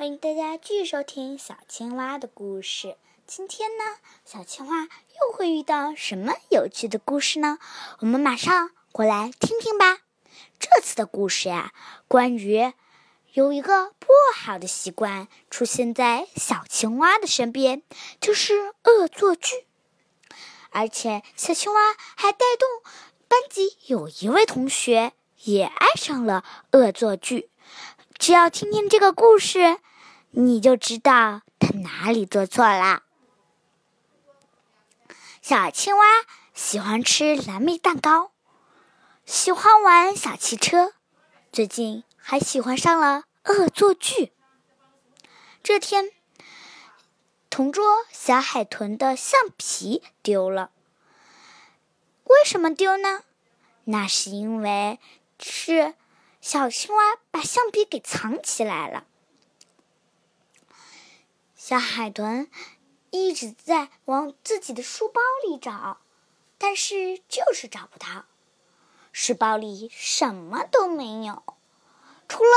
欢迎大家继续收听小青蛙的故事。今天呢，小青蛙又会遇到什么有趣的故事呢？我们马上过来听听吧。这次的故事呀，关于有一个不好的习惯出现在小青蛙的身边，就是恶作剧。而且，小青蛙还带动班级有一位同学也爱上了恶作剧。只要听听这个故事，你就知道他哪里做错了。小青蛙喜欢吃蓝莓蛋糕，喜欢玩小汽车，最近还喜欢上了恶作剧。这天，同桌小海豚的橡皮丢了。为什么丢呢？那是因为是小青蛙把橡皮给藏起来了。小海豚一直在往自己的书包里找，但是就是找不到。书包里什么都没有，除了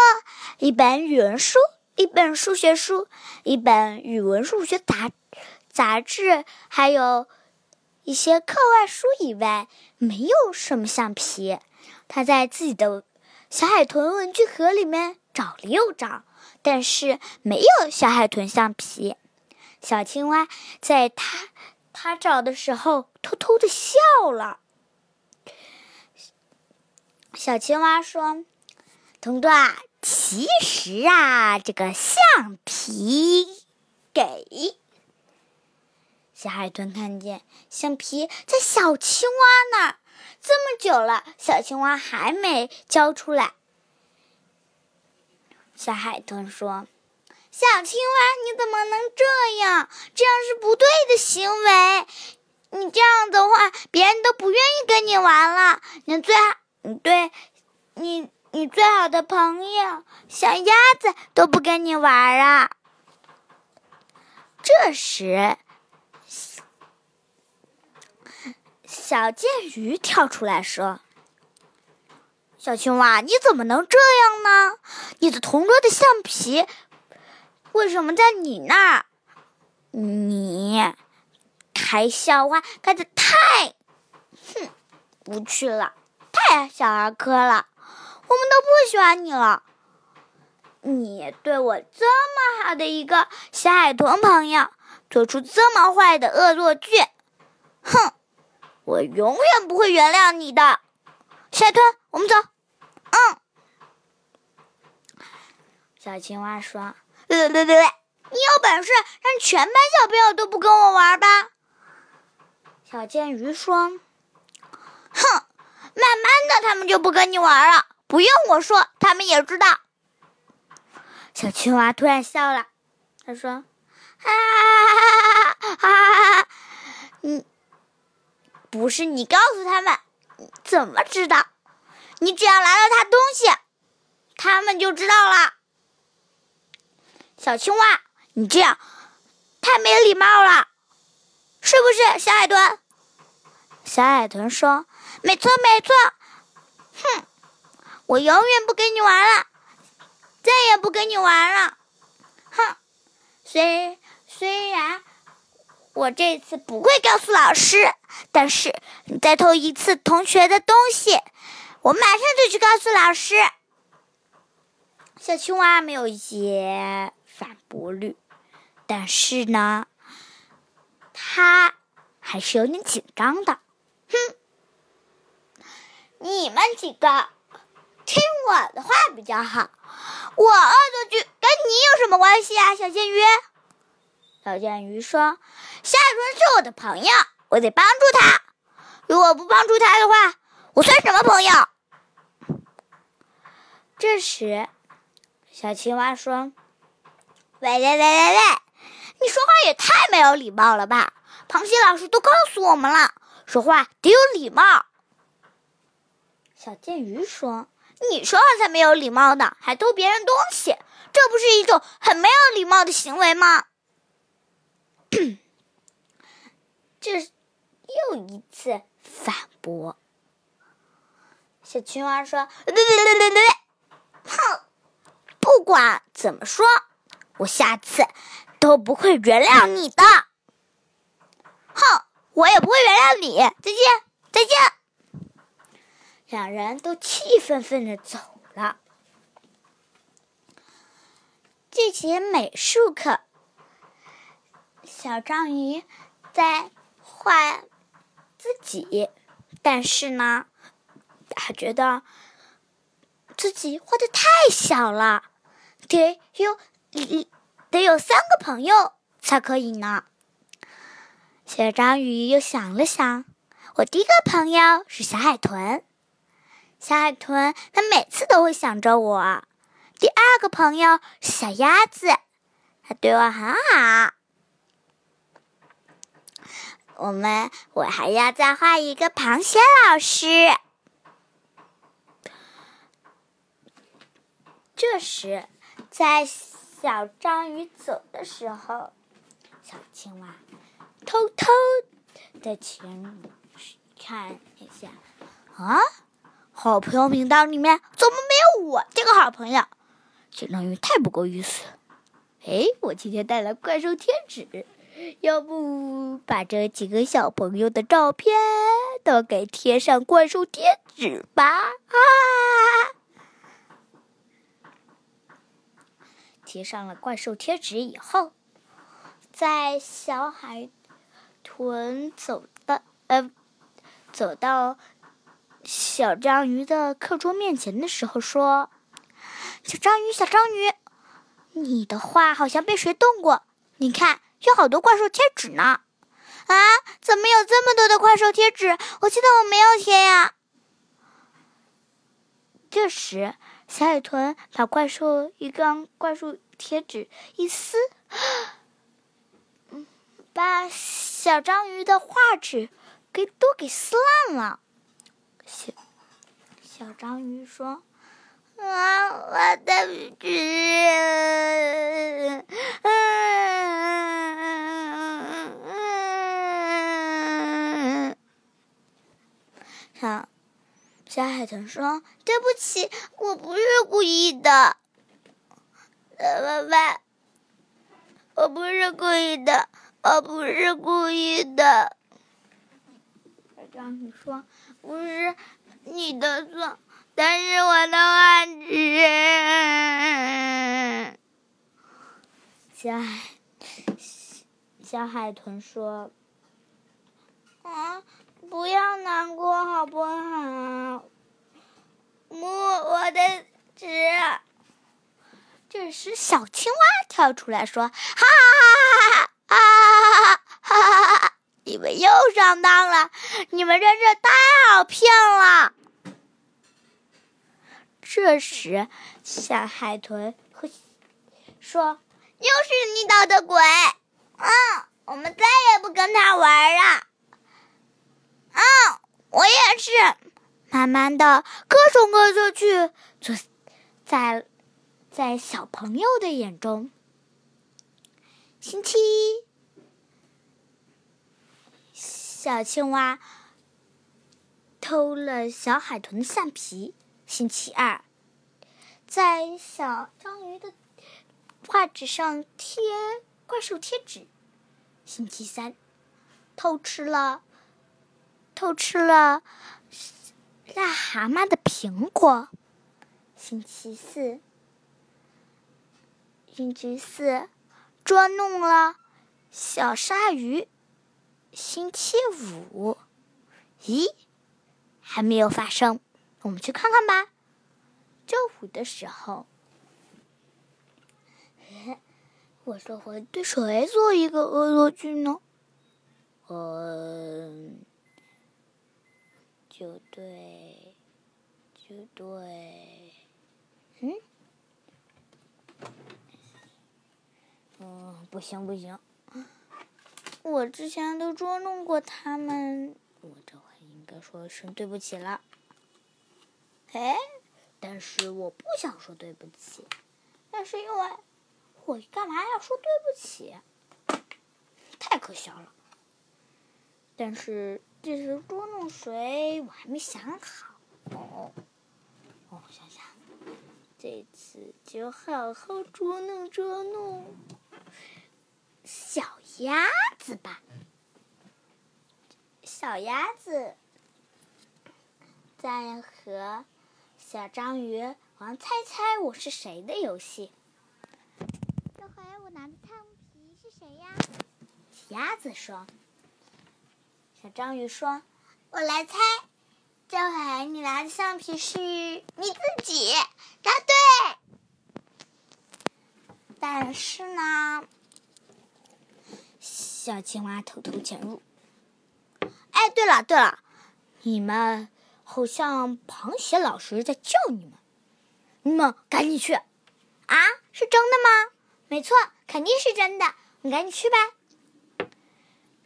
一本语文书、一本数学书、一本语文数学杂杂志，还有一些课外书以外，没有什么橡皮。他在自己的小海豚文具盒里面找了又找。但是没有小海豚橡皮，小青蛙在他他找的时候偷偷的笑了。小青蛙说：“同桌，其实啊，这个橡皮给小海豚看见橡皮在小青蛙那儿，这么久了，小青蛙还没交出来。”小海豚说：“小青蛙，你怎么能这样？这样是不对的行为。你这样的话，别人都不愿意跟你玩了。你最好，你对，你你最好的朋友小鸭子都不跟你玩啊。”这时，小剑鱼跳出来说。小青蛙，你怎么能这样呢？你的同桌的橡皮为什么在你那儿？你开笑话开的太……哼，不去了，太小儿科了，我们都不喜欢你了。你对我这么好的一个小海豚朋友，做出这么坏的恶作剧，哼，我永远不会原谅你的，小海豚，我们走。嗯，小青蛙说：“对对对，你有本事让全班小朋友都不跟我玩吧？”小剑鱼说：“哼，慢慢的他们就不跟你玩了，不用我说，他们也知道。”小青蛙突然笑了，他说：“哈哈哈哈哈！你不是你告诉他们，怎么知道？”你只要拿到他东西，他们就知道了。小青蛙，你这样太没礼貌了，是不是？小海豚，小海豚说：“没错，没错。”哼，我永远不跟你玩了，再也不跟你玩了。哼，虽虽然我这次不会告诉老师，但是你再偷一次同学的东西。我马上就去告诉老师。小青蛙没有一些反驳率，但是呢，他还是有点紧张的。哼，你们几个听我的话比较好。我恶作剧跟你有什么关系啊，小剑鱼？小剑鱼说：“下一轮是我的朋友，我得帮助他。如果不帮助他的话，我算什么朋友？”这时，小青蛙说：“喂喂喂喂喂，你说话也太没有礼貌了吧！螃蟹老师都告诉我们了，说话得有礼貌。”小剑鱼说：“你说话才没有礼貌呢，还偷别人东西，这不是一种很没有礼貌的行为吗？”这又一次反驳。小青蛙说：“对对对对对。”不管怎么说，我下次都不会原谅你的。哼，我也不会原谅你。再见，再见。两人都气愤愤的走了。这节美术课，小章鱼在画自己，但是呢，他觉得自己画的太小了，得有得有三个朋友才可以呢。小章鱼又想了想，我第一个朋友是小海豚，小海豚它每次都会想着我。第二个朋友是小鸭子，它对我很好。我们我还要再画一个螃蟹老师。这时，在小章鱼走的时候，小青蛙偷偷的前看一下，啊，好朋友名单里面怎么没有我这个好朋友？小章鱼太不够意思了！哎，我今天带了怪兽贴纸，要不把这几个小朋友的照片都给贴上怪兽贴纸吧？啊！贴上了怪兽贴纸以后，在小海豚走的呃走到小章鱼的课桌面前的时候说。小章鱼，小章鱼，你的画好像被谁动过？你看，有好多怪兽贴纸呢！啊，怎么有这么多的怪兽贴纸？我记得我没有贴呀。这时，小海豚把怪兽一张怪兽贴纸一撕，把小章鱼的画纸给都给撕烂了。小小章鱼说。啊，我的纸！小小海豚说：“对不起，我不是故意的。”怎么办？我不是故意的，我不是故意的。小章鱼说：“不是你的错。”但是我的画纸，小海小海豚说：“啊，时，小青蛙跳出来说，哈哈哈哈哈哈哈哈哈，你们又上当了，你们真是太好骗了。这时，小海豚和说，又是你捣的鬼。嗯，我们再也不跟他玩了。嗯，我也是，慢慢的，各种各色去，坐在。在小朋友的眼中。星期一，小青蛙偷了小海豚的橡皮。”星期二，在小章鱼的画纸上贴怪兽贴纸。星期三，偷吃了偷吃了癞蛤蟆的苹果。星期四，星期四捉弄了小鲨鱼。星期五，咦，还没有发生。我们去看看吧。周五的时候，我说会对谁做一个恶作剧呢？嗯，就对，就对，嗯，嗯，不行不行，我之前都捉弄过他们，我这回应该说声对不起了。哎，但是我不想说对不起，那是因为我干嘛要说对不起？太可笑了。但是这次捉弄谁，我还没想好。哦，哦，想想，这次就好好捉弄捉弄小鸭子吧。小鸭子在和小章鱼玩猜猜我是谁的游戏。这回我拿的橡皮是谁呀？鸭子说。小章鱼说：“我来猜。”这回你拿的橡皮是你自己，答对。但是呢，小青蛙偷偷潜入。哎，对了对了，你们好像螃蟹老师在叫你们，你们赶紧去。啊，是真的吗？没错，肯定是真的。你赶紧去吧。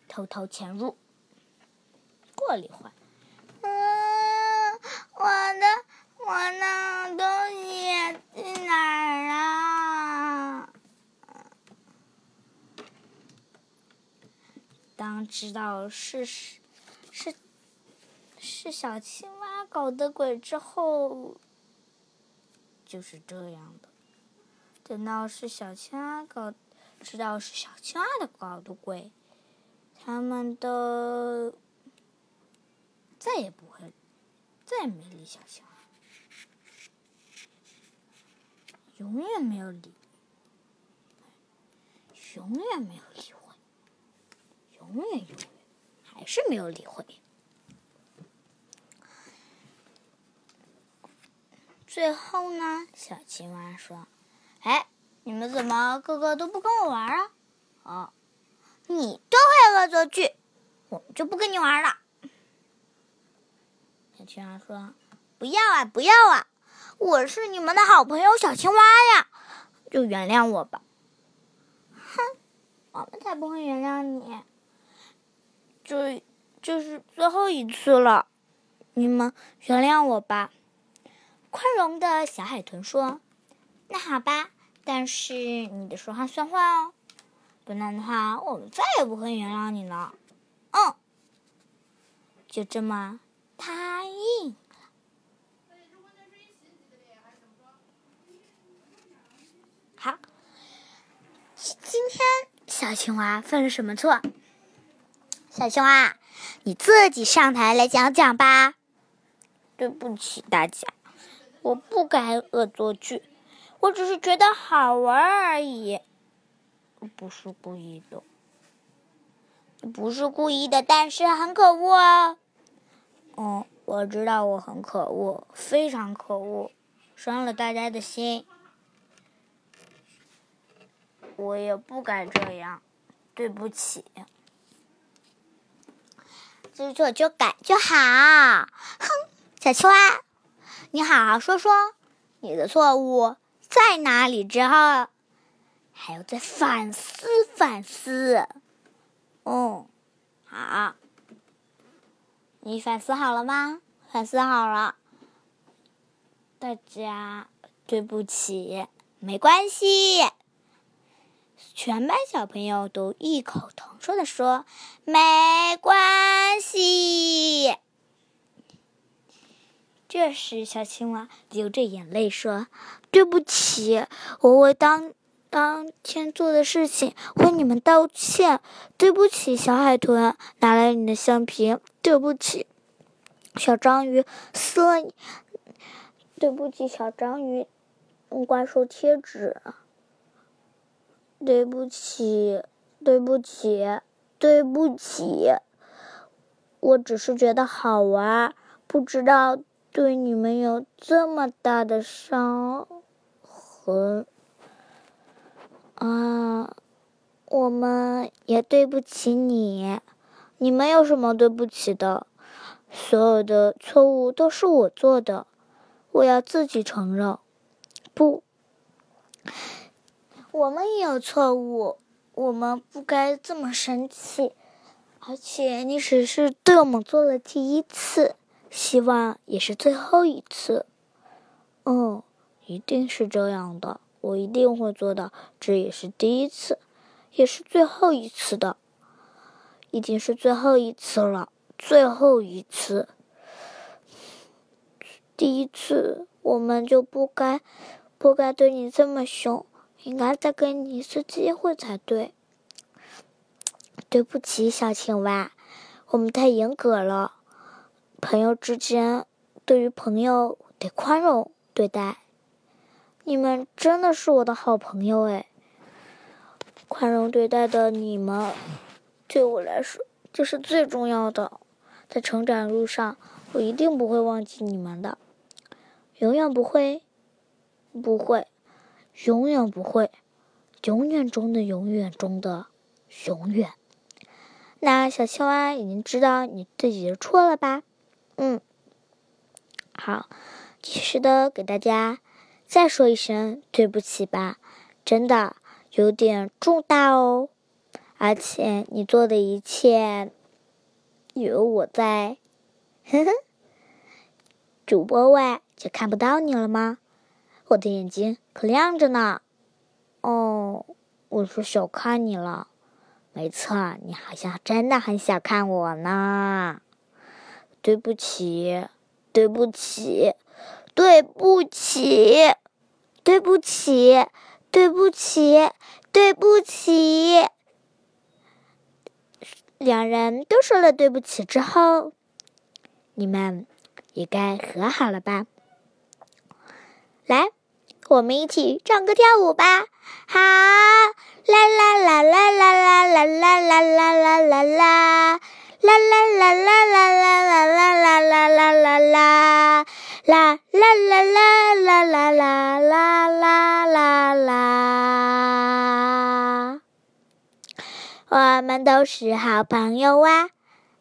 偷偷潜入。过了一会儿。嗯我的我的东西去哪儿啊？当知道是是是是小青蛙搞的鬼之后，就是这样的。等到是小青蛙搞，知道是小青蛙的搞的鬼，他们都再也不会。再也没理小青蛙，永远没有理，永远没有理，永远永远还是没有理会。最后呢，小青蛙说：“哎，你们怎么个个都不跟我玩啊？哦，你多会恶作剧，我就不跟你玩了。”小青蛙说：“不要啊，不要啊！我是你们的好朋友小青蛙呀，就原谅我吧。”哼，我们才不会原谅你！这就是最后一次了，你们原谅我吧。宽容的小海豚说：“那好吧，但是你得说话算话哦，不然的话，我们再也不会原谅你了。”嗯，就这么。答应了。好，今天小青蛙犯了什么错？小熊啊，你自己上台来讲讲吧。对不起大家，我不该恶作剧，我只是觉得好玩而已，不是故意的。不是故意的，但是很可恶哦。嗯，我知道我很可恶，非常可恶，伤了大家的心。我也不该这样，对不起。知错就改就好。哼，小青蛙，你好好说说你的错误在哪里，之后还要再反思反思。嗯，好。你反思好了吗？反思好了，大家对不起，没关系。全班小朋友都异口同声的说：“没关系。”这时，小青蛙流着眼泪说：“对不起，我为当当天做的事情为你们道歉。对不起，小海豚，拿来你的橡皮。”对不起，小章鱼撕了你。对不起，小章鱼，怪兽贴纸。对不起，对不起，对不起，我只是觉得好玩，不知道对你们有这么大的伤痕。啊，我们也对不起你。你没有什么对不起的，所有的错误都是我做的，我要自己承认。不，我们也有错误，我们不该这么生气。而且你只是对我们做了第一次，希望也是最后一次。嗯，一定是这样的，我一定会做到。这也是第一次，也是最后一次的。已经是最后一次了，最后一次。第一次我们就不该不该对你这么凶，应该再给你一次机会才对。对不起，小青蛙，我们太严格了。朋友之间，对于朋友得宽容对待。你们真的是我的好朋友哎！宽容对待的你们，对我来说就是最重要的。在成长路上，我一定不会忘记你们的，永远不会，不会，永远不会，永远中的永远中的永远。那小青蛙已经知道你自己的错了吧？嗯，好，及时的给大家再说一声对不起吧，真的有点重大哦，而且你做的一切有我在，呵呵，主播外就看不到你了吗？我的眼睛可亮着呢。哦，我说小看你了，没错，你好像真的很小看我呢。对不起，对不起，对不起，对不起，对不起，对不起。两人都说了对不起之后，你们也该和好了吧？来，我们一起唱歌跳舞吧！好，啦啦啦啦啦啦啦啦啦啦啦啦。啦啦啦啦啦啦啦啦啦啦啦啦啦，啦啦啦啦啦啦啦啦啦啦啦啦。我们都是好朋友啊，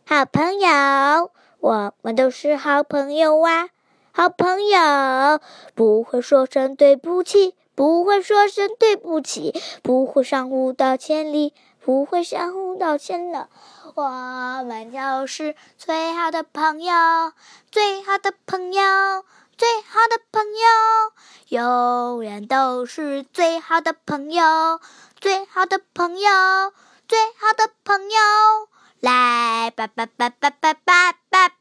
好朋友，我们都是好朋友啊，好朋友，不会说声对不起，不会说声对不起，不会相互道歉的，不会相互道歉的。我们就是最好的朋友，最好的朋友，最好的朋友，永远都是最好的朋友，最好的朋友，最好的朋友。来吧吧吧吧吧吧吧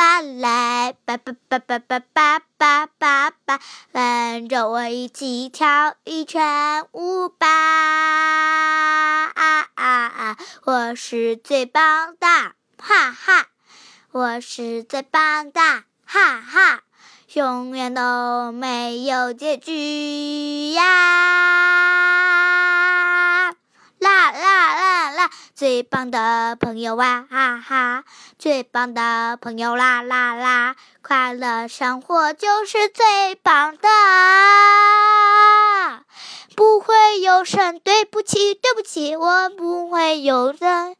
吧，来吧吧吧吧吧吧吧吧，跟着我一起跳一圈舞吧。啊啊啊我是最棒的，哈哈！我是最棒的，哈哈！永远都没有结局呀！啦啦啦啦！最棒的朋友哇哈哈！最棒的朋友啦啦啦！快乐生活就是最棒的。不会有声对不起，对不起，我不会有人。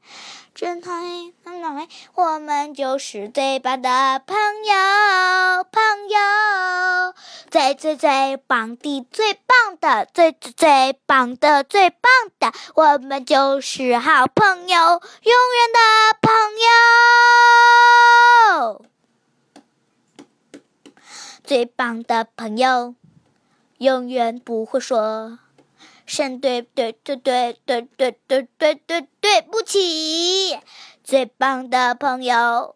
真讨厌，真讨厌，我们就是最棒的朋友，朋友，最最最棒的，最棒的，最最最棒的，最棒的，我们就是好朋友，永远的朋友，最棒的朋友，永远不会说。声对对对对对对对对对对不起，最棒的朋友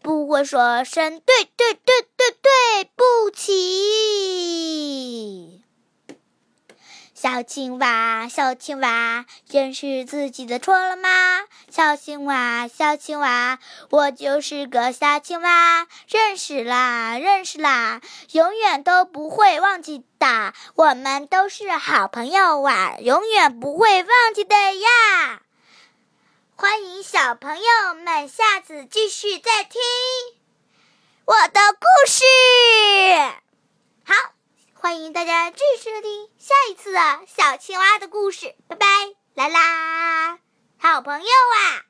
不会说声对对对对对不起。小青蛙，小青蛙，认识自己的错了吗？小青蛙，小青蛙，我就是个小青蛙，认识啦，认识啦，永远都不会忘记的。我们都是好朋友啊，永远不会忘记的呀。欢迎小朋友们，下次继续再听我的故事。好。欢迎大家继续收听下一次的小青蛙的故事，拜拜，来啦，好朋友啊！